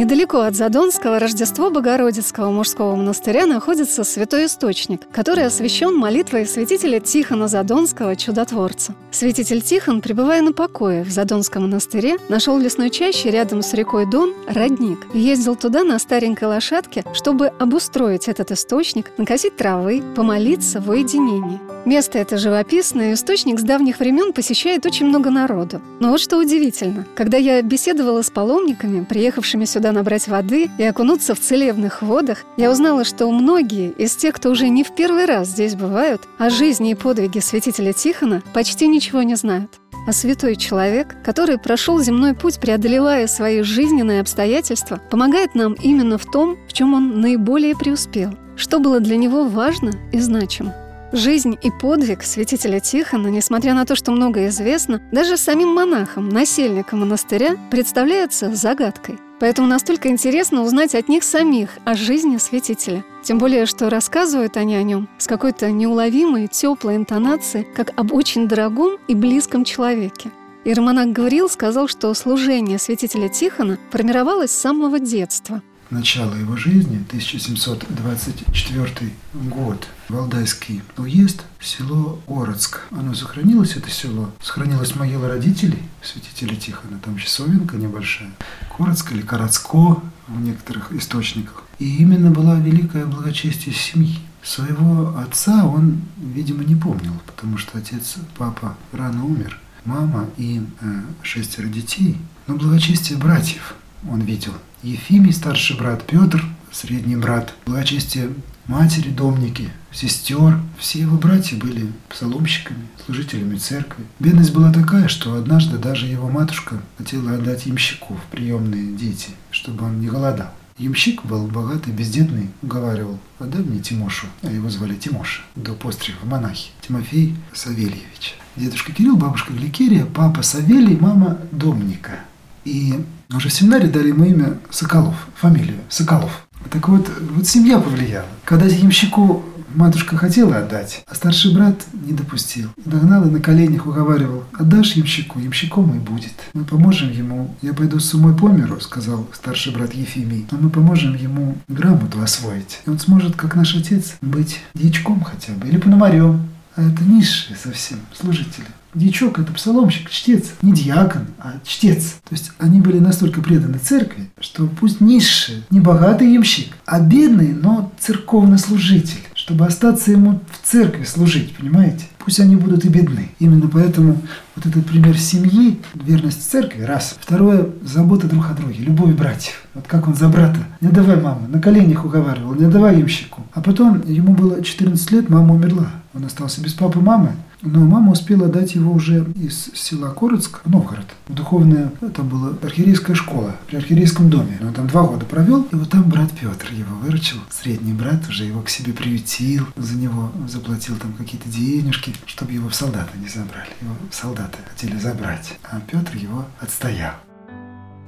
Недалеко от Задонского Рождество Богородицкого мужского монастыря находится святой источник, который освящен молитвой святителя Тихона Задонского чудотворца. Святитель Тихон, пребывая на покое в Задонском монастыре, нашел в лесной чаще рядом с рекой Дон родник и ездил туда на старенькой лошадке, чтобы обустроить этот источник, накосить травы, помолиться в уединении. Место это живописное, источник с давних времен посещает очень много народу. Но вот что удивительно. Когда я беседовала с паломниками, приехавшими сюда набрать воды и окунуться в целебных водах, я узнала, что многие из тех, кто уже не в первый раз здесь бывают, о жизни и подвиге святителя Тихона почти ничего не знают. А святой человек, который прошел земной путь, преодолевая свои жизненные обстоятельства, помогает нам именно в том, в чем он наиболее преуспел, что было для него важно и значимо. Жизнь и подвиг святителя Тихона, несмотря на то, что многое известно, даже самим монахам, насельникам монастыря, представляется загадкой. Поэтому настолько интересно узнать от них самих о жизни святителя. Тем более, что рассказывают они о нем с какой-то неуловимой, теплой интонацией, как об очень дорогом и близком человеке. Иеромонах Гавриил сказал, что служение святителя Тихона формировалось с самого детства – начала его жизни, 1724 год, Валдайский уезд, село Ородск. Оно сохранилось, это село. Сохранилась могила родителей, святителя Тихона, там часовенка небольшая. Коротск или Коротско в некоторых источниках. И именно была великое благочестие семьи. Своего отца он, видимо, не помнил, потому что отец, папа рано умер, мама и э, шестеро детей. Но благочестие братьев он видел – Ефимий, старший брат Петр, средний брат, благочестие матери, домники, сестер. Все его братья были псаломщиками, служителями церкви. Бедность была такая, что однажды даже его матушка хотела отдать ямщику в приемные дети, чтобы он не голодал. Ямщик был богатый, бездетный, уговаривал, отдай мне Тимошу, а его звали Тимоша, до пострига монахи, Тимофей Савельевич. Дедушка Кирилл, бабушка Гликерия, папа Савелий, мама Домника. И уже в семинаре дали ему имя Соколов, фамилию Соколов. Так вот, вот семья повлияла. Когда ямщику матушка хотела отдать, а старший брат не допустил. Догнал и на коленях уговаривал. Отдашь ямщику, ямщиком и будет. Мы поможем ему. Я пойду с умой по миру, сказал старший брат Ефимий. Но мы поможем ему грамоту освоить. И он сможет, как наш отец, быть дьячком хотя бы. Или пономарем. А это низшие совсем служители. Дьячок – это псаломщик, чтец, не диакон, а чтец. То есть они были настолько преданы церкви, что пусть низший, не богатый ямщик, а бедный, но церковнослужитель, чтобы остаться ему в церкви служить, понимаете? Пусть они будут и бедны. Именно поэтому вот этот пример семьи, верность церкви, раз. Второе, забота друг о друге, любовь братьев. Вот как он за брата. Не давай мама, на коленях уговаривал, не давай ямщику. А потом ему было 14 лет, мама умерла. Он остался без папы, мамы. Но мама успела дать его уже из села Коротск в Новгород. Духовная, там была архиерейская школа при архиерейском доме. Он там два года провел, и вот там брат Петр его выручил. Средний брат уже его к себе приютил, за него заплатил там какие-то денежки, чтобы его в солдаты не забрали. Его солдаты хотели забрать, а Петр его отстоял.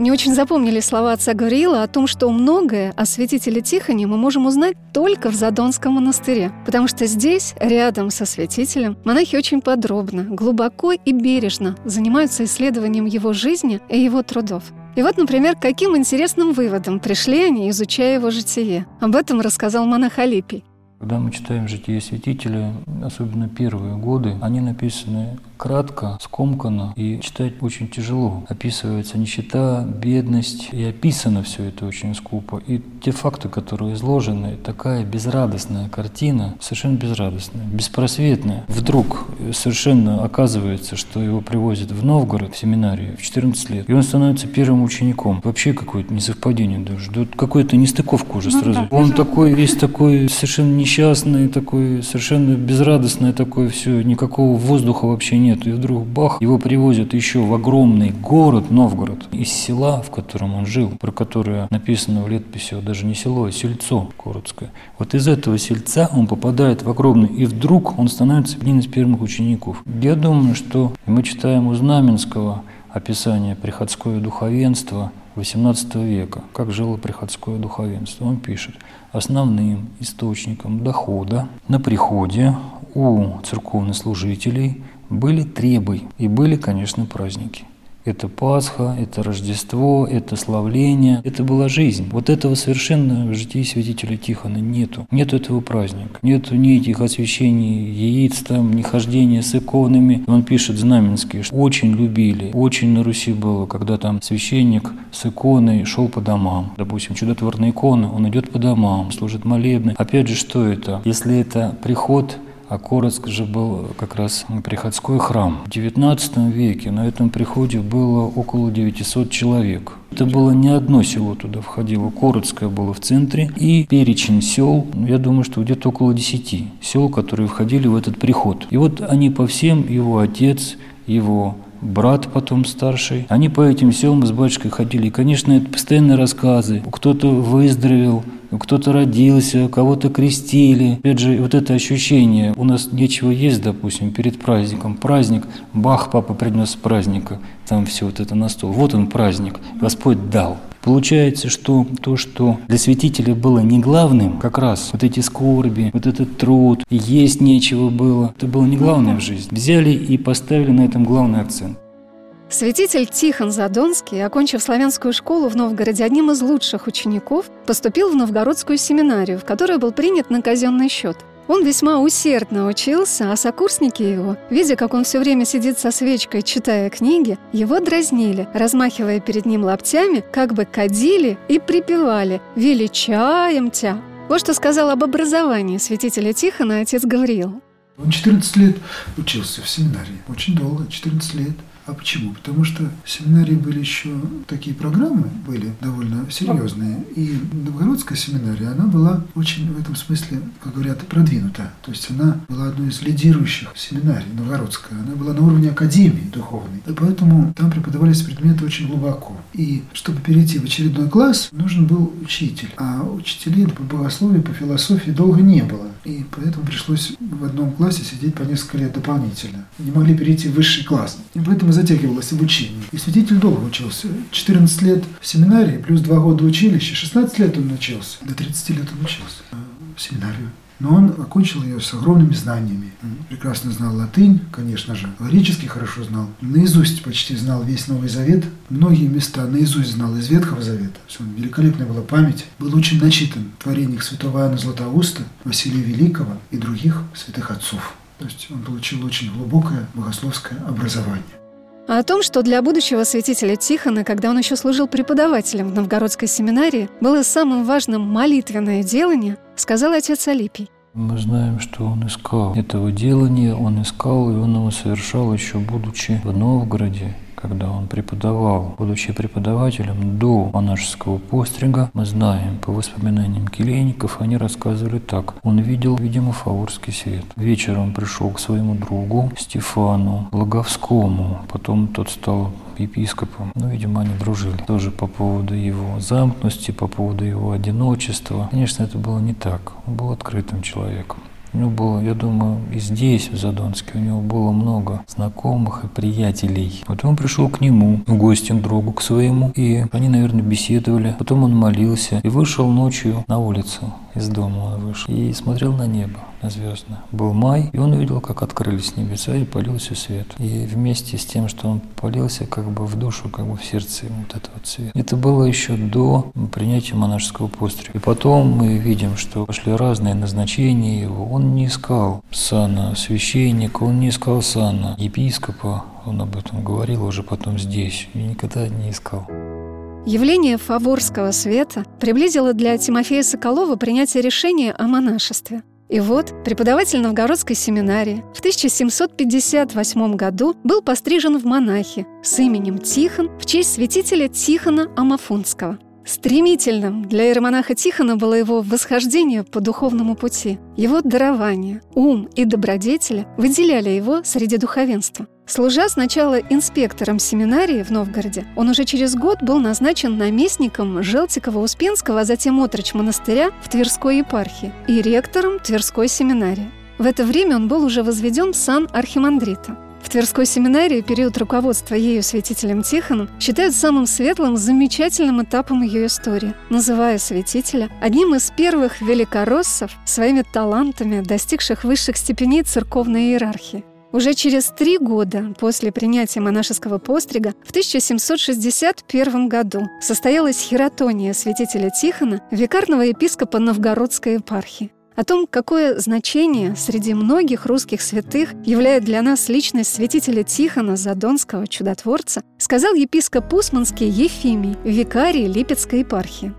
Не очень запомнили слова отца Гавриила о том, что многое о святителе Тихоне мы можем узнать только в Задонском монастыре, потому что здесь, рядом со святителем, монахи очень подробно, глубоко и бережно занимаются исследованием его жизни и его трудов. И вот, например, каким интересным выводом пришли они, изучая его житие. Об этом рассказал монах Алипий. Когда мы читаем житие святителя, особенно первые годы, они написаны кратко, скомканно и читать очень тяжело. Описывается нищета, бедность, и описано все это очень скупо. И те факты, которые изложены, такая безрадостная картина, совершенно безрадостная, беспросветная. Вдруг совершенно оказывается, что его привозят в Новгород, в семинарию, в 14 лет, и он становится первым учеником. Вообще какое-то несовпадение даже. Тут какая-то нестыковка уже ну сразу. Он такой, весь такой совершенно несчастный, такой совершенно безрадостный, такой все, никакого воздуха вообще нет нет. И вдруг бах, его привозят еще в огромный город Новгород из села, в котором он жил, про которое написано в летописи, вот даже не село, а сельцо Коротское. Вот из этого сельца он попадает в огромный, и вдруг он становится одним из первых учеников. Я думаю, что мы читаем у Знаменского описание приходское духовенство, XVIII века, как жило приходское духовенство. Он пишет, основным источником дохода на приходе у церковнослужителей были требы и были, конечно, праздники. Это Пасха, это Рождество, это славление, это была жизнь. Вот этого совершенно в житии святителя Тихона нету. Нету этого праздника. Нету ни этих освящений яиц, там, ни хождения с иконами. Он пишет Знаменский, что очень любили, очень на Руси было, когда там священник с иконой шел по домам. Допустим, чудотворная икона, он идет по домам, служит молебны. Опять же, что это? Если это приход а Коротск же был как раз приходской храм. В XIX веке на этом приходе было около 900 человек. Это было не одно село туда входило. Коротское было в центре. И перечень сел, ну, я думаю, что где-то около 10 сел, которые входили в этот приход. И вот они по всем, его отец, его брат потом старший. Они по этим селам с батюшкой ходили. И, конечно, это постоянные рассказы. Кто-то выздоровел, кто-то родился, кого-то крестили. Опять же, вот это ощущение, у нас нечего есть, допустим, перед праздником. Праздник, бах, папа принес праздника, там все вот это на стол. Вот он праздник, Господь дал. Получается, что то, что для святителя было не главным, как раз вот эти скорби, вот этот труд, есть нечего было, это было не главное в жизни. Взяли и поставили на этом главный акцент. Святитель Тихон Задонский, окончив славянскую школу в Новгороде одним из лучших учеников, поступил в Новгородскую семинарию, в которую был принят на казенный счет. Он весьма усердно учился, а сокурсники его, видя, как он все время сидит со свечкой, читая книги, его дразнили, размахивая перед ним лаптями, как бы кадили и припевали «Величаем тя». Вот что сказал об образовании святителя Тихона отец Гавриил. Он 14 лет учился в семинарии, очень долго, 14 лет – а почему? Потому что в семинарии были еще такие программы, были довольно серьезные. И Новгородская семинария, она была очень в этом смысле, как говорят, продвинута. То есть она была одной из лидирующих семинарий Новгородская. Она была на уровне академии духовной. И поэтому там преподавались предметы очень глубоко. И чтобы перейти в очередной класс, нужен был учитель. А учителей по богословию, по философии долго не было. И поэтому пришлось в одном классе сидеть по несколько лет дополнительно. Не могли перейти в высший класс. И поэтому затягивалось обучение. И святитель долго учился. 14 лет в семинарии, плюс 2 года училища. 16 лет он учился. До 30 лет он учился в семинарию. Но он окончил ее с огромными знаниями. прекрасно знал латынь, конечно же, греческий хорошо знал. Наизусть почти знал весь Новый Завет. Многие места наизусть знал из Ветхого Завета. Все, великолепная была память. Был очень начитан в творениях святого Иоанна Златоуста, Василия Великого и других святых отцов. То есть он получил очень глубокое богословское образование. А о том, что для будущего святителя Тихона, когда он еще служил преподавателем в Новгородской семинарии, было самым важным молитвенное делание, сказал отец Алипий. Мы знаем, что он искал этого делания, он искал, и он его совершал еще будучи в Новгороде, когда он преподавал, будучи преподавателем до монашеского пострига, мы знаем по воспоминаниям келейников, они рассказывали так. Он видел, видимо, фаворский свет. Вечером пришел к своему другу Стефану Логовскому, потом тот стал епископом. Ну, видимо, они дружили. Тоже по поводу его замкнутости, по поводу его одиночества. Конечно, это было не так. Он был открытым человеком. У него было, я думаю, и здесь, в Задонске, у него было много знакомых и приятелей. Потом он пришел к нему, в гости другу к своему, и они, наверное, беседовали. Потом он молился и вышел ночью на улицу. Из дома он вышел и смотрел на небо на звездное. Был май, и он увидел, как открылись небеса и полился свет. И вместе с тем, что он полился как бы в душу, как бы в сердце вот этот вот. Это было еще до принятия монашеского пострига. И потом мы видим, что пошли разные назначения его. Он не искал сана священника, он не искал сана епископа, он об этом говорил уже потом здесь, и никогда не искал. Явление фаворского света приблизило для Тимофея Соколова принятие решения о монашестве. И вот преподаватель Новгородской семинарии в 1758 году был пострижен в монахи с именем Тихон в честь святителя Тихона Амафунского. Стремительным для иеромонаха Тихона было его восхождение по духовному пути. Его дарование, ум и добродетели выделяли его среди духовенства. Служа сначала инспектором семинарии в Новгороде, он уже через год был назначен наместником Желтикова-Успенского, а затем отроч монастыря в Тверской епархии и ректором Тверской семинарии. В это время он был уже возведен в сан архимандрита. В Тверской семинарии период руководства ею святителем Тихоном считают самым светлым, замечательным этапом ее истории, называя святителя одним из первых великороссов своими талантами, достигших высших степеней церковной иерархии. Уже через три года после принятия монашеского пострига в 1761 году состоялась хератония святителя Тихона, викарного епископа Новгородской епархии. О том, какое значение среди многих русских святых являет для нас личность святителя Тихона Задонского чудотворца, сказал епископ Усманский Ефимий, викарий Липецкой епархии.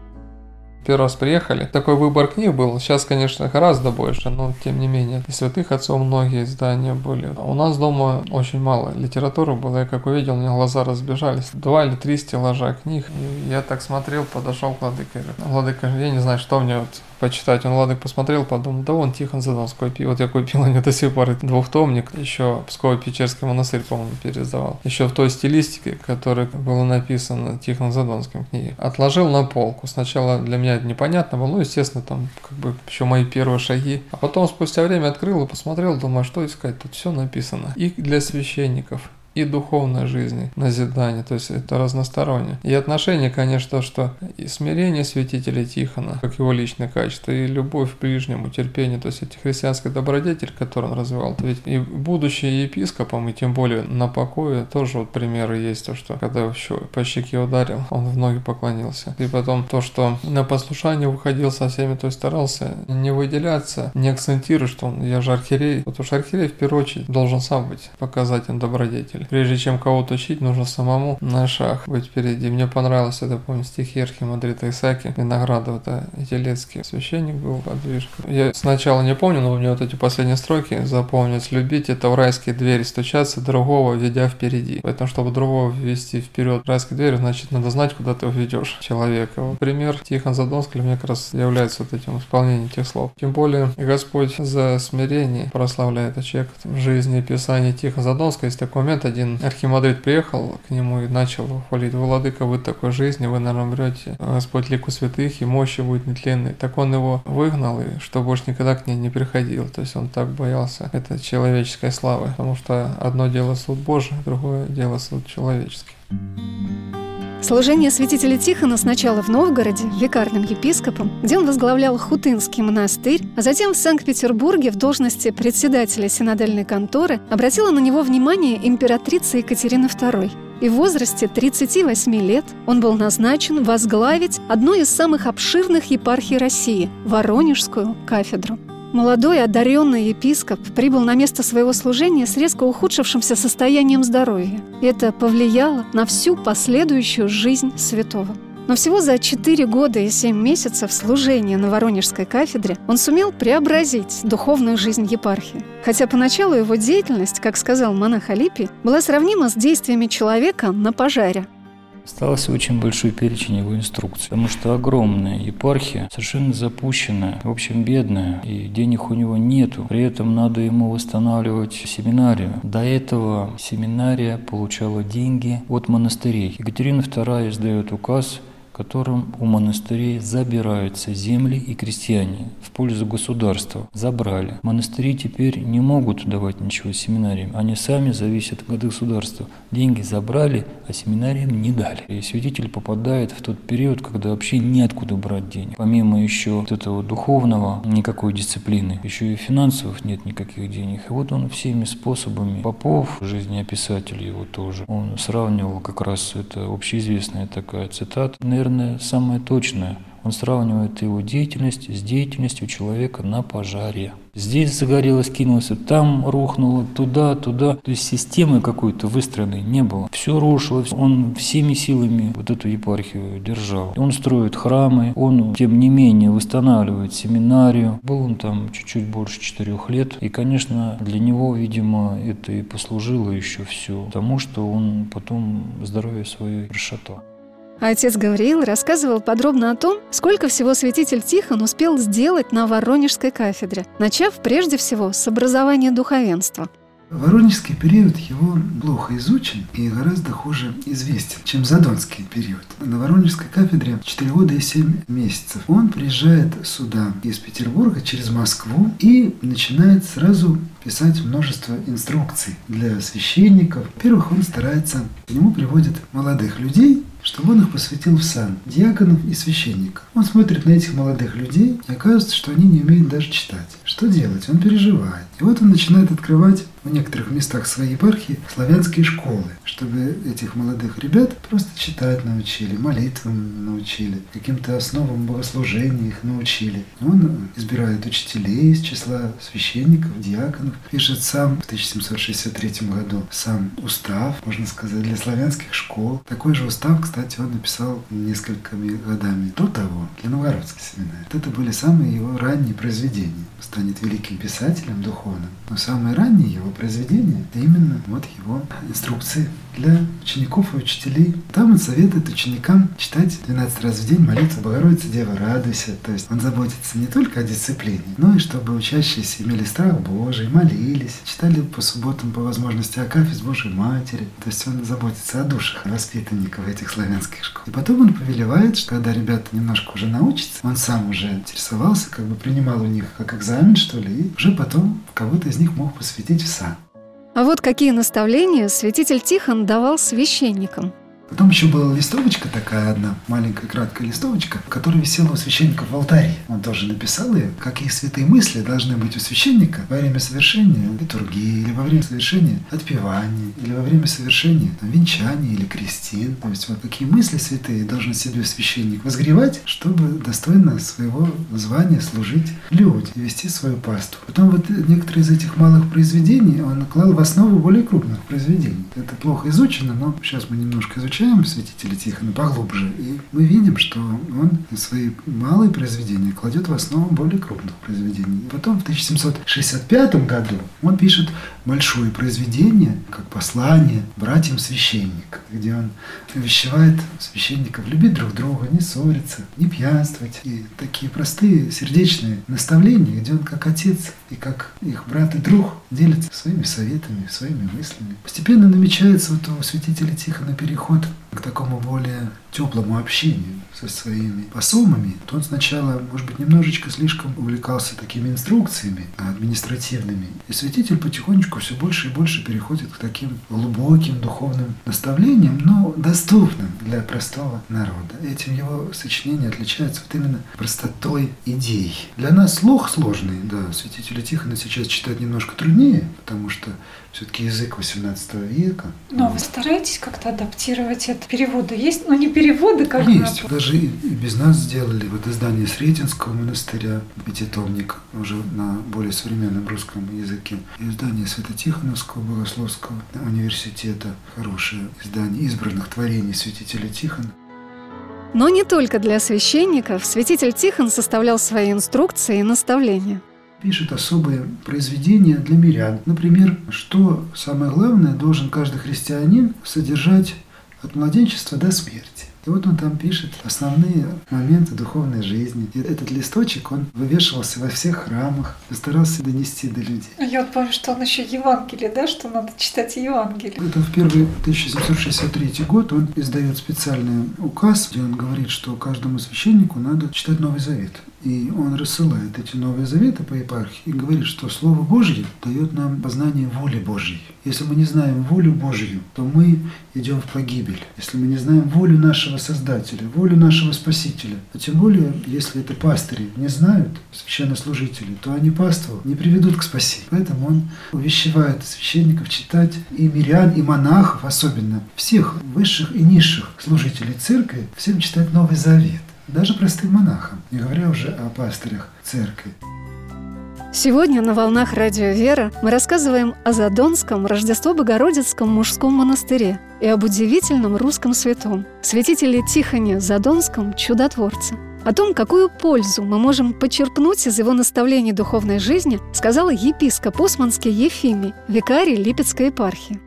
Первый раз приехали. Такой выбор книг был. Сейчас, конечно, гораздо больше, но тем не менее. И святых отцов многие издания были. У нас дома очень мало литературы было. Я как увидел, у меня глаза разбежались. Два или три стеллажа книг. И я так смотрел, подошел к владыке. Владыка, я не знаю, что мне вот почитать. Он ладно посмотрел, подумал, да вон Тихон Задонской купил. Вот я купил у него до сих пор двухтомник. Еще Псково-Печерский монастырь, по-моему, переиздавал. Еще в той стилистике, которая была написана Тихон Задонским книге. Отложил на полку. Сначала для меня это непонятно было. Ну, естественно, там как бы еще мои первые шаги. А потом спустя время открыл и посмотрел, думаю, что искать. Тут все написано. И для священников, и духовной жизни, назидание, то есть это разностороннее. И отношение, конечно, что и смирение святителя Тихона, как его личное качество, и любовь к ближнему, терпение, то есть эти христианский добродетель, который он развивал. Ведь и будучи епископом, и тем более на покое, тоже вот примеры есть, то, что когда еще по щеке ударил, он в ноги поклонился. И потом то, что на послушание выходил со всеми, то есть старался не выделяться, не акцентировать, что он, я же архиерей, потому что архиерей в первую очередь должен сам быть показателем добродетели учитель. Прежде чем кого-то учить, нужно самому на шаг быть впереди. Мне понравилось это, помню, стихи Архимандрита Исаки Виноградов, это Ителецкий священник был подвижка. Я сначала не помню, но у меня вот эти последние строки запомнились. Любить это в райские двери стучаться, другого ведя впереди. Поэтому, чтобы другого ввести вперед в райские двери, значит, надо знать, куда ты уведешь человека. Вот пример Тихон Задонский меня как раз является вот этим исполнением тех слов. Тем более, Господь за смирение прославляет а человек в жизни Писания Тихон Задонского. Есть такой момент, один архимандрит приехал к нему и начал хвалить, «Владыка, вы такой жизни, вы, наверное, умрете. Господь лику святых, и мощи будет нетленной». Так он его выгнал, и что больше никогда к ней не приходил. То есть он так боялся этой человеческой славы, потому что одно дело суд Божий, другое дело суд человеческий. Служение святителя Тихона сначала в Новгороде, викарным епископом, где он возглавлял Хутынский монастырь, а затем в Санкт-Петербурге в должности председателя синодальной конторы обратила на него внимание императрица Екатерина II. И в возрасте 38 лет он был назначен возглавить одну из самых обширных епархий России – Воронежскую кафедру. Молодой одаренный епископ прибыл на место своего служения с резко ухудшившимся состоянием здоровья. Это повлияло на всю последующую жизнь святого. Но всего за 4 года и 7 месяцев служения на Воронежской кафедре он сумел преобразить духовную жизнь епархии. Хотя поначалу его деятельность, как сказал монах Алипий, была сравнима с действиями человека на пожаре. Остался очень большой перечень его инструкций, потому что огромная епархия, совершенно запущенная, в общем, бедная, и денег у него нету. При этом надо ему восстанавливать семинарию. До этого семинария получала деньги от монастырей. Екатерина II издает указ которым у монастырей забираются земли и крестьяне в пользу государства. Забрали. Монастыри теперь не могут давать ничего семинариям. Они сами зависят от государства. Деньги забрали, а семинариям не дали. И святитель попадает в тот период, когда вообще неоткуда брать денег. Помимо еще вот этого духовного, никакой дисциплины, еще и финансовых нет никаких денег. И вот он всеми способами, Попов, жизнеописатель его тоже, он сравнивал как раз, это общеизвестная такая цитата, наверное, самое точное. Он сравнивает его деятельность с деятельностью человека на пожаре. Здесь загорелось, кинулось, там рухнуло, туда, туда. То есть системы какой-то выстроенной не было. Все рушилось. Он всеми силами вот эту епархию держал. Он строит храмы, он, тем не менее, восстанавливает семинарию. Был он там чуть-чуть больше четырех лет. И, конечно, для него, видимо, это и послужило еще все тому, что он потом здоровье свое расшатал. Отец Гавриил рассказывал подробно о том, сколько всего святитель Тихон успел сделать на Воронежской кафедре, начав прежде всего с образования духовенства. Воронежский период его плохо изучен и гораздо хуже известен, чем Задонский период. На Воронежской кафедре 4 года и 7 месяцев. Он приезжает сюда из Петербурга через Москву и начинает сразу писать множество инструкций для священников. Во-первых, он старается, к нему приводят молодых людей, чтобы он их посвятил в сан диаконов и священников. Он смотрит на этих молодых людей, и оказывается, что они не умеют даже читать. Что делать? Он переживает. И вот он начинает открывать в некоторых местах своей епархии славянские школы, чтобы этих молодых ребят просто читать научили, молитвам научили, каким-то основам богослужения их научили. Он избирает учителей из числа священников, диаконов, пишет сам в 1763 году сам устав, можно сказать, для славянских школ. Такой же устав, кстати, он написал несколькими годами до того для Новгородской семинарии. Это были самые его ранние произведения. Станет великим писателем духовным. Но самые ранние его произведения – это именно вот его инструкции для учеников и учителей. Там он советует ученикам читать 12 раз в день молитву Богородицы Дева радуйся. То есть он заботится не только о дисциплине, но и чтобы учащиеся имели страх Божий, молились, читали по субботам по возможности Акафист Божьей Матери. То есть он заботится о душах воспитанников этих славянских школ. И потом он повелевает, что когда ребята немножко уже научатся, он сам уже интересовался, как бы принимал у них как экзамен, что ли, и уже потом кого-то из них мог посвятить в сан. А вот какие наставления святитель Тихон давал священникам – Потом еще была листовочка такая одна, маленькая краткая листовочка, которая висела у священника в алтаре. Он тоже написал ее, какие святые мысли должны быть у священника во время совершения литургии, или во время совершения отпевания, или во время совершения там, венчания или крестин. То есть вот какие мысли святые должен себе священник возгревать, чтобы достойно своего звания служить людям вести свою пасту. Потом вот некоторые из этих малых произведений он клал в основу более крупных произведений. Это плохо изучено, но сейчас мы немножко изучаем изучаем святителя Тихона поглубже, и мы видим, что он свои малые произведения кладет в основу более крупных произведений. И потом в 1765 году он пишет большое произведение, как послание братьям священник, где он увещевает священников любить друг друга, не ссориться, не пьянствовать. И такие простые сердечные наставления, где он как отец и как их брат и друг делится своими советами, своими мыслями. Постепенно намечается вот у святителя Тихона переход Abend. К такому более теплому общению со своими посомами, то он сначала, может быть, немножечко слишком увлекался такими инструкциями административными. И святитель потихонечку все больше и больше переходит к таким глубоким духовным наставлениям, но доступным для простого народа. Этим его сочинение отличается вот именно простотой идей. Для нас слух сложный, да, святителя Тихона сейчас читать немножко труднее, потому что все-таки язык 18 века. Но вот. вы стараетесь как-то адаптировать это? Переводы есть? но не переводы, как Есть. Даже и, и без нас сделали. Вот издание Сретенского монастыря, пятитомник, уже на более современном русском языке. И издание Свято-Тихоновского богословского университета. Хорошее издание избранных творений святителя Тихона. Но не только для священников. Святитель Тихон составлял свои инструкции и наставления пишет особые произведения для мирян. Например, что самое главное должен каждый христианин содержать от младенчества до смерти. И вот он там пишет основные моменты духовной жизни. И этот листочек, он вывешивался во всех храмах старался донести до людей. Я вот помню, что он еще Евангелие, да, что надо читать Евангелие. Это в первый 1763 год он издает специальный указ, где он говорит, что каждому священнику надо читать Новый Завет. И он рассылает эти Новые Заветы по епархии и говорит, что Слово Божье дает нам познание воли Божьей. Если мы не знаем волю Божью, то мы идем в погибель. Если мы не знаем волю нашего Создателя, волю нашего Спасителя, а тем более, если это пастыри не знают, священнослужители, то они паству не приведут к спасению. Поэтому он увещевает священников читать и мирян, и монахов особенно, всех высших и низших служителей церкви, всем читать Новый Завет даже простым монахам, не говоря уже о пастырях церкви. Сегодня на «Волнах Радио Вера» мы рассказываем о Задонском Рождество Богородицком мужском монастыре и об удивительном русском святом, святителе Тихоне Задонском чудотворце. О том, какую пользу мы можем почерпнуть из его наставлений духовной жизни, сказал епископ Османский Ефимий, викарий Липецкой епархии.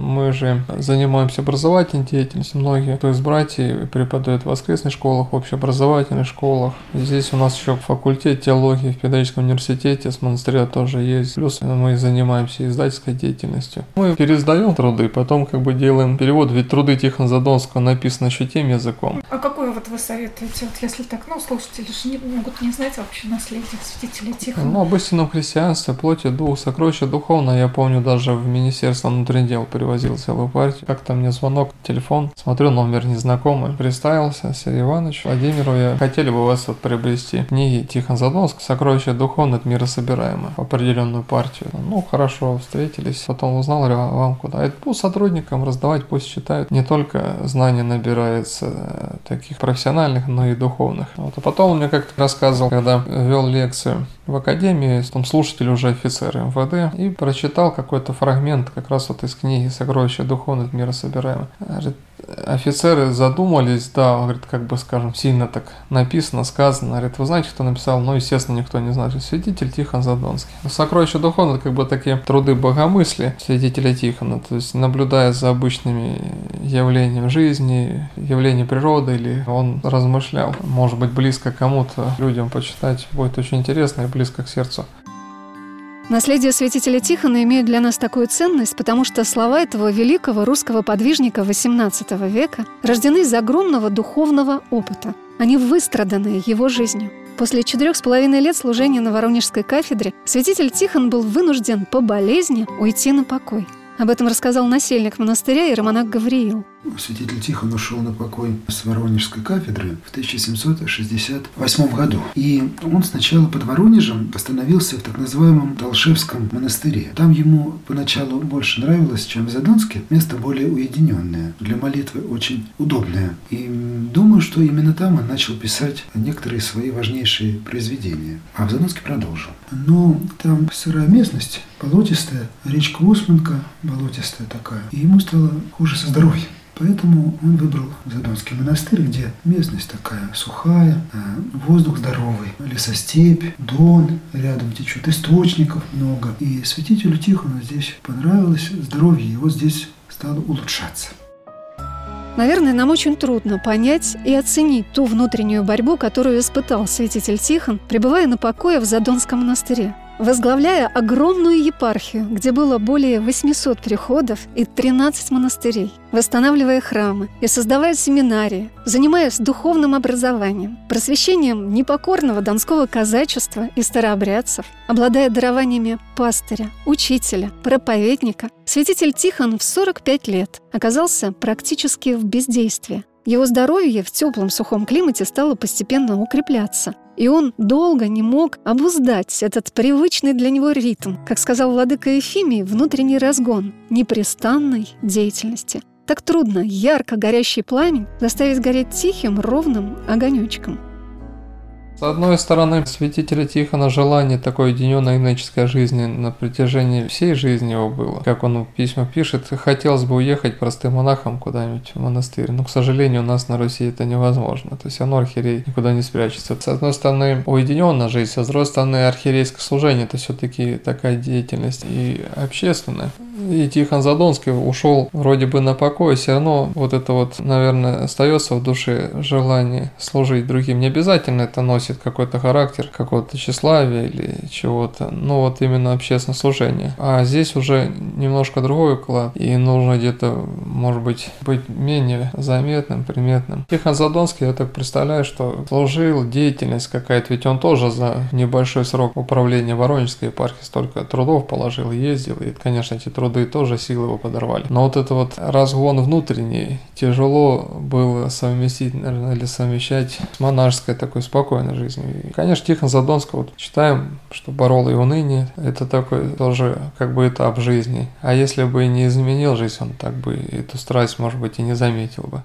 Мы же занимаемся образовательной деятельностью. Многие, кто из братьев преподают в воскресных школах, в общеобразовательных школах. Здесь у нас еще факультет теологии в педагогическом университете с монастыря тоже есть. Плюс мы занимаемся издательской деятельностью. Мы пересдаем труды, потом как бы делаем перевод, ведь труды Тихона Задонского написаны еще тем языком. А какой вот вы советуете, вот если так, ну, слушатели же не могут не знать вообще наследие святителя Тихона? Ну, об истинном христианстве, плоти двух сокровища духовно. Я помню, даже в Министерство внутренних дел перевозил целую партию. Как-то мне звонок, телефон, смотрю, номер незнакомый. Представился, Сергей Иванович, Владимиру, я хотели бы вас вот приобрести книги Тихон Задонск «Сокровища духовно от мира собираемые» в определенную партию. Ну, хорошо, встретились. Потом узнал, а вам куда? Это по сотрудникам раздавать, пусть читают. Не только знания набирается э, таких профессиональных, но и духовных. Вот. А потом он мне как-то рассказывал, когда вел лекцию в академии, там слушатель уже офицер МВД, и прочитал какой-то фрагмент как раз вот из книги «Сокровища духовных мира собираемых». Офицеры задумались, да, он говорит, как бы, скажем, сильно так написано, сказано. Говорит, вы знаете, кто написал? Ну, естественно, никто не знает. Святитель Тихон Задонский. «Сокровища духовных» это как бы такие труды богомыслия святителя Тихона, то есть наблюдая за обычными явлениями жизни, явлениями природы, или он размышлял, может быть, близко кому-то, людям почитать будет очень интересно и близко к сердцу. Наследие святителя Тихона имеет для нас такую ценность, потому что слова этого великого русского подвижника XVIII века рождены из огромного духовного опыта. Они выстраданы его жизнью. После четырех с половиной лет служения на Воронежской кафедре святитель Тихон был вынужден по болезни уйти на покой. Об этом рассказал насельник монастыря Иеромонах Гавриил. Святитель Тихон ушел на покой с Воронежской кафедры в 1768 году. И он сначала под Воронежем остановился в так называемом Толшевском монастыре. Там ему поначалу больше нравилось, чем в Задонске. Место более уединенное, для молитвы очень удобное. И думаю, что именно там он начал писать некоторые свои важнейшие произведения. А в Задонске продолжил. Но там сырая местность, болотистая, речка Усманка болотистая такая. И ему стало хуже со здоровьем. Поэтому он выбрал Задонский монастырь, где местность такая сухая, э, воздух здоровый, лесостепь, дон рядом течет, источников много. И святителю Тихону здесь понравилось здоровье, его здесь стало улучшаться. Наверное, нам очень трудно понять и оценить ту внутреннюю борьбу, которую испытал святитель Тихон, пребывая на покое в Задонском монастыре возглавляя огромную епархию, где было более 800 приходов и 13 монастырей, восстанавливая храмы и создавая семинарии, занимаясь духовным образованием, просвещением непокорного донского казачества и старообрядцев, обладая дарованиями пастыря, учителя, проповедника, святитель Тихон в 45 лет оказался практически в бездействии. Его здоровье в теплом сухом климате стало постепенно укрепляться. И он долго не мог обуздать этот привычный для него ритм, как сказал владыка Ефимий, внутренний разгон непрестанной деятельности. Так трудно ярко горящий пламень заставить гореть тихим, ровным огонечком – с одной стороны, святителя Тихона желание такой уединенной иноческой жизни на протяжении всей жизни его было. Как он в письмах пишет, хотелось бы уехать простым монахом куда-нибудь в монастырь. Но, к сожалению, у нас на Руси это невозможно. То есть он архиерей никуда не спрячется. С одной стороны, уединенная жизнь, с другой стороны, архиерейское служение – это все-таки такая деятельность и общественная. И Тихон Задонский ушел вроде бы на покой, все равно вот это вот, наверное, остается в душе желание служить другим. Не обязательно это носит какой-то характер, какого-то тщеславия или чего-то, ну вот именно общественное служение. А здесь уже немножко другой уклад, и нужно где-то, может быть, быть менее заметным, приметным. Тихон Задонский, я так представляю, что служил, деятельность какая-то, ведь он тоже за небольшой срок управления Воронежской епархии столько трудов положил, ездил, и, конечно, эти труды труды тоже силы его подорвали. Но вот это вот разгон внутренний тяжело было совместить, наверное, или совмещать с монашеской такой спокойной жизнью. И, конечно, Тихон Задонского вот читаем, что борол и уныние. Это такой тоже как бы этап жизни. А если бы не изменил жизнь, он так бы эту страсть, может быть, и не заметил бы.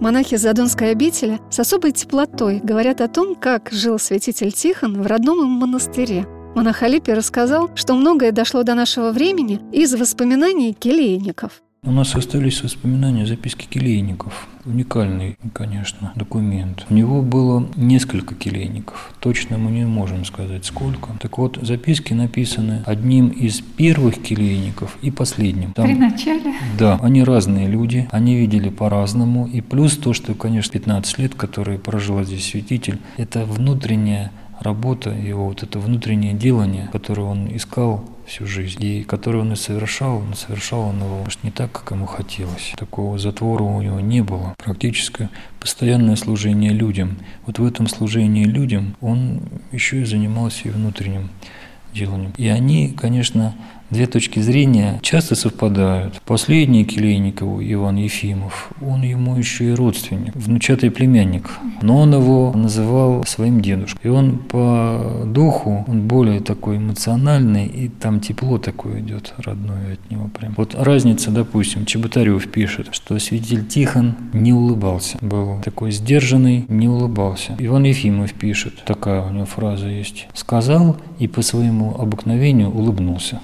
Монахи Задонской обители с особой теплотой говорят о том, как жил святитель Тихон в родном им монастыре – Монах Алипий рассказал, что многое дошло до нашего времени из воспоминаний келейников. У нас остались воспоминания записки келейников. Уникальный, конечно, документ. У него было несколько келейников. Точно мы не можем сказать сколько. Так вот, записки написаны одним из первых келейников и последним. Там, При начале? Да, они разные люди, они видели по-разному. И плюс то, что, конечно, 15 лет, которые прожил здесь святитель, это внутренняя работа его, вот это внутреннее делание, которое он искал всю жизнь, и который он и совершал, но совершал он его может, не так, как ему хотелось. Такого затвора у него не было. Практически постоянное служение людям. Вот в этом служении людям он еще и занимался и внутренним деланием. И они, конечно, Две точки зрения часто совпадают. Последний Келейникову, Иван Ефимов, он ему еще и родственник, внучатый племянник. Но он его называл своим дедушкой. И он по духу, он более такой эмоциональный, и там тепло такое идет родное от него прям. Вот разница, допустим, Чеботарев пишет, что святитель Тихон не улыбался. Был такой сдержанный, не улыбался. Иван Ефимов пишет, такая у него фраза есть. Сказал и по своему обыкновению улыбнулся.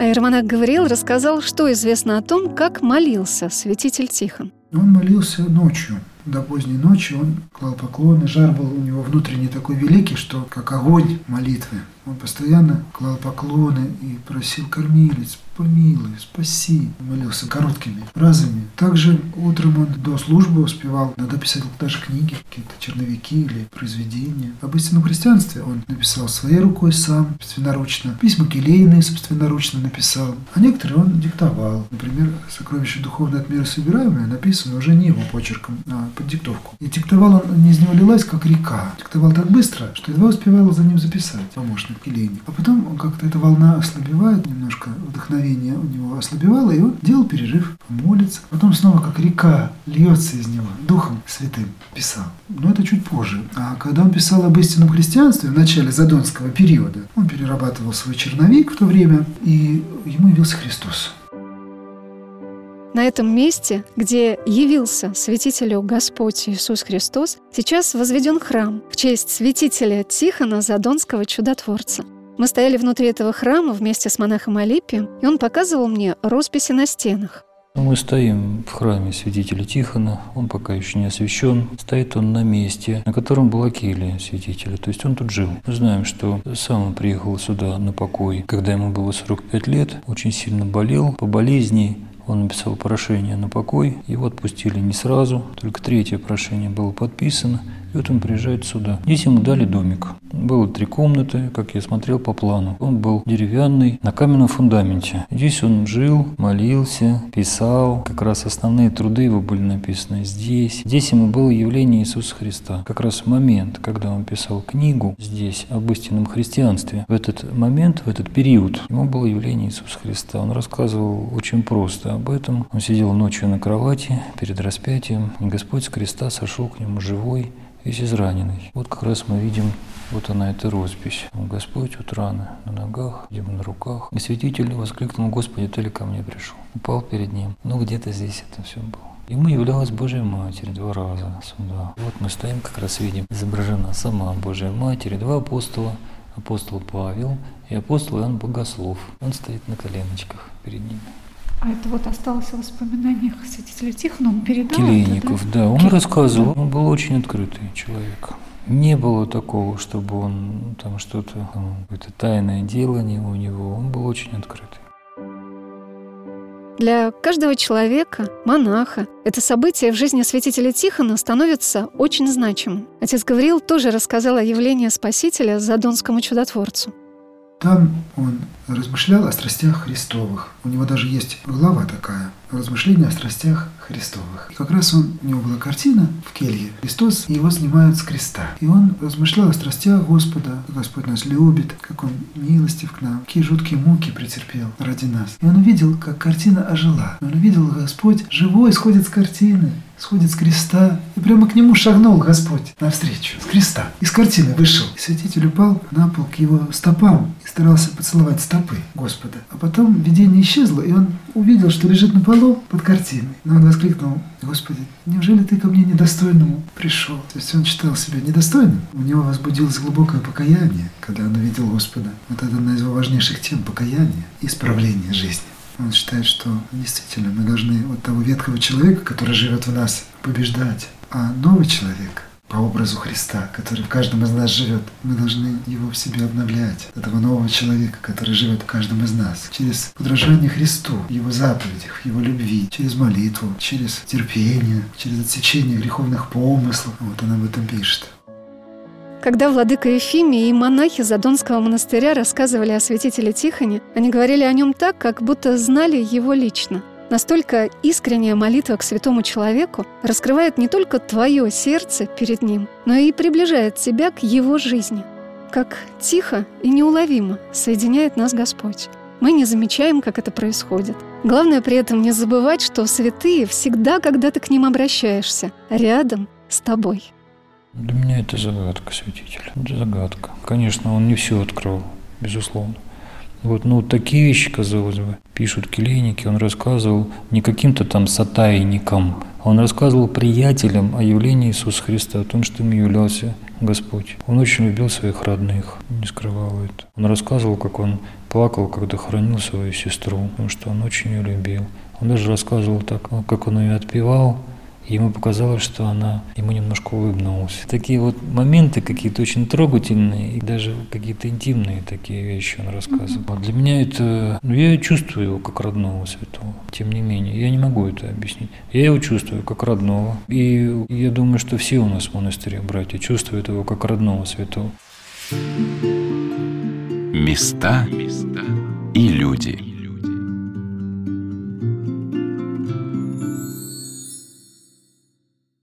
А Ермонах Гавриил рассказал, что известно о том, как молился святитель Тихон. Он молился ночью. До поздней ночи он клал поклоны. Жар был у него внутренний такой великий, что как огонь молитвы. Он постоянно клал поклоны и просил кормилец, помилуй, спаси. Молился короткими фразами. Также утром он до службы успевал, надо писать даже книги, какие-то черновики или произведения. Об истинном христианстве он написал своей рукой сам, собственноручно. Письма келейные собственноручно написал. А некоторые он диктовал. Например, «Сокровище духовное от мира собираемое» написано уже не его почерком, а под диктовку. И диктовал он, не из него лилась, как река. Диктовал так быстро, что едва успевал за ним записать помощник келейник. А потом как-то эта волна ослабевает, немножко вдохновение у него ослабевало, и он делал перерыв, молится. Потом снова как река льется из него, Духом Святым писал. Но это чуть позже. А когда он писал об истинном христианстве в начале Задонского периода, он перерабатывал свой черновик в то время, и ему явился Христос. На этом месте, где явился святителю Господь Иисус Христос, сейчас возведен храм в честь святителя Тихона Задонского чудотворца. Мы стояли внутри этого храма вместе с монахом Алипием, и он показывал мне росписи на стенах. Мы стоим в храме святителя Тихона, он пока еще не освящен. Стоит он на месте, на котором была келья святителя, то есть он тут жил. Мы знаем, что сам он приехал сюда на покой, когда ему было 45 лет, очень сильно болел по болезни, он написал прошение на покой, его отпустили не сразу, только третье прошение было подписано, и вот он приезжает сюда. Здесь ему дали домик. Было три комнаты, как я смотрел по плану. Он был деревянный, на каменном фундаменте. Здесь он жил, молился, писал. Как раз основные труды его были написаны здесь. Здесь ему было явление Иисуса Христа. Как раз момент, когда он писал книгу здесь об истинном христианстве. В этот момент, в этот период, ему было явление Иисуса Христа. Он рассказывал очень просто об этом. Он сидел ночью на кровати перед распятием, и Господь с креста сошел к нему живой, весь израненный. Вот как раз мы видим, вот она эта роспись. Господь, вот раны на ногах, видимо, на руках. И святитель воскликнул, Господи, ты ли ко мне пришел? Упал перед ним. Ну, где-то здесь это все было. Ему являлась Божья Матерь два раза сюда. Вот мы стоим, как раз видим, изображена сама Божья Матерь, два апостола, апостол Павел и апостол Иоанн Богослов. Он стоит на коленочках перед ними. А это вот осталось в воспоминаниях святителя Тихона, он передал Келейников, это, да? да, он Келейников, рассказывал, он был очень открытый человек. Не было такого, чтобы он там что-то, какое-то тайное делание у него, он был очень открытый. Для каждого человека, монаха, это событие в жизни святителя Тихона становится очень значимым. Отец Гавриил тоже рассказал о явлении Спасителя Задонскому чудотворцу. Там он размышлял о страстях Христовых. У него даже есть глава такая «Размышления о страстях Христовых». И как раз он, у него была картина в келье. Христос, его снимают с креста. И он размышлял о страстях Господа, как Господь нас любит, как Он милостив к нам, какие жуткие муки претерпел ради нас. И он увидел, как картина ожила. Он увидел, Господь живой сходит с картины, сходит с креста, и прямо к нему шагнул Господь навстречу, с креста. Из картины вышел. И святитель упал на пол к его стопам и старался поцеловать стопы Господа. А потом видение исчезло, и он увидел, что лежит на полу под картиной. Но он воскликнул, Господи, неужели ты ко мне недостойному пришел? То есть он считал себя недостойным. У него возбудилось глубокое покаяние, когда он увидел Господа. Вот это одна из его важнейших тем – покаяние и исправление жизни. Он считает, что действительно мы должны вот того ветхого человека, который живет в нас, побеждать. А новый человек по образу Христа, который в каждом из нас живет. Мы должны его в себе обновлять, этого нового человека, который живет в каждом из нас, через подражание Христу, его заповедях, его любви, через молитву, через терпение, через отсечение греховных помыслов. Вот он об этом пишет. Когда владыка Ефимий и монахи Задонского монастыря рассказывали о святителе Тихоне, они говорили о нем так, как будто знали его лично. Настолько искренняя молитва к святому человеку раскрывает не только твое сердце перед ним, но и приближает тебя к его жизни. Как тихо и неуловимо соединяет нас Господь. Мы не замечаем, как это происходит. Главное при этом не забывать, что святые всегда, когда ты к ним обращаешься, рядом с тобой. Для меня это загадка святителя. Это загадка. Конечно, он не все открыл, безусловно. Вот, ну, такие вещи, казалось бы, пишут келейники. Он рассказывал не каким-то там сатайникам, а он рассказывал приятелям о явлении Иисуса Христа, о том, что им являлся Господь. Он очень любил своих родных, не скрывал это. Он рассказывал, как он плакал, когда хоронил свою сестру, потому что он очень ее любил. Он даже рассказывал так, как он ее отпевал, Ему показалось, что она ему немножко улыбнулась. Такие вот моменты какие-то очень трогательные, и даже какие-то интимные такие вещи он рассказывал. Mm-hmm. Для меня это... Ну, я чувствую его как родного святого. Тем не менее, я не могу это объяснить. Я его чувствую как родного. И я думаю, что все у нас в монастыре братья чувствуют его как родного святого. Места и люди.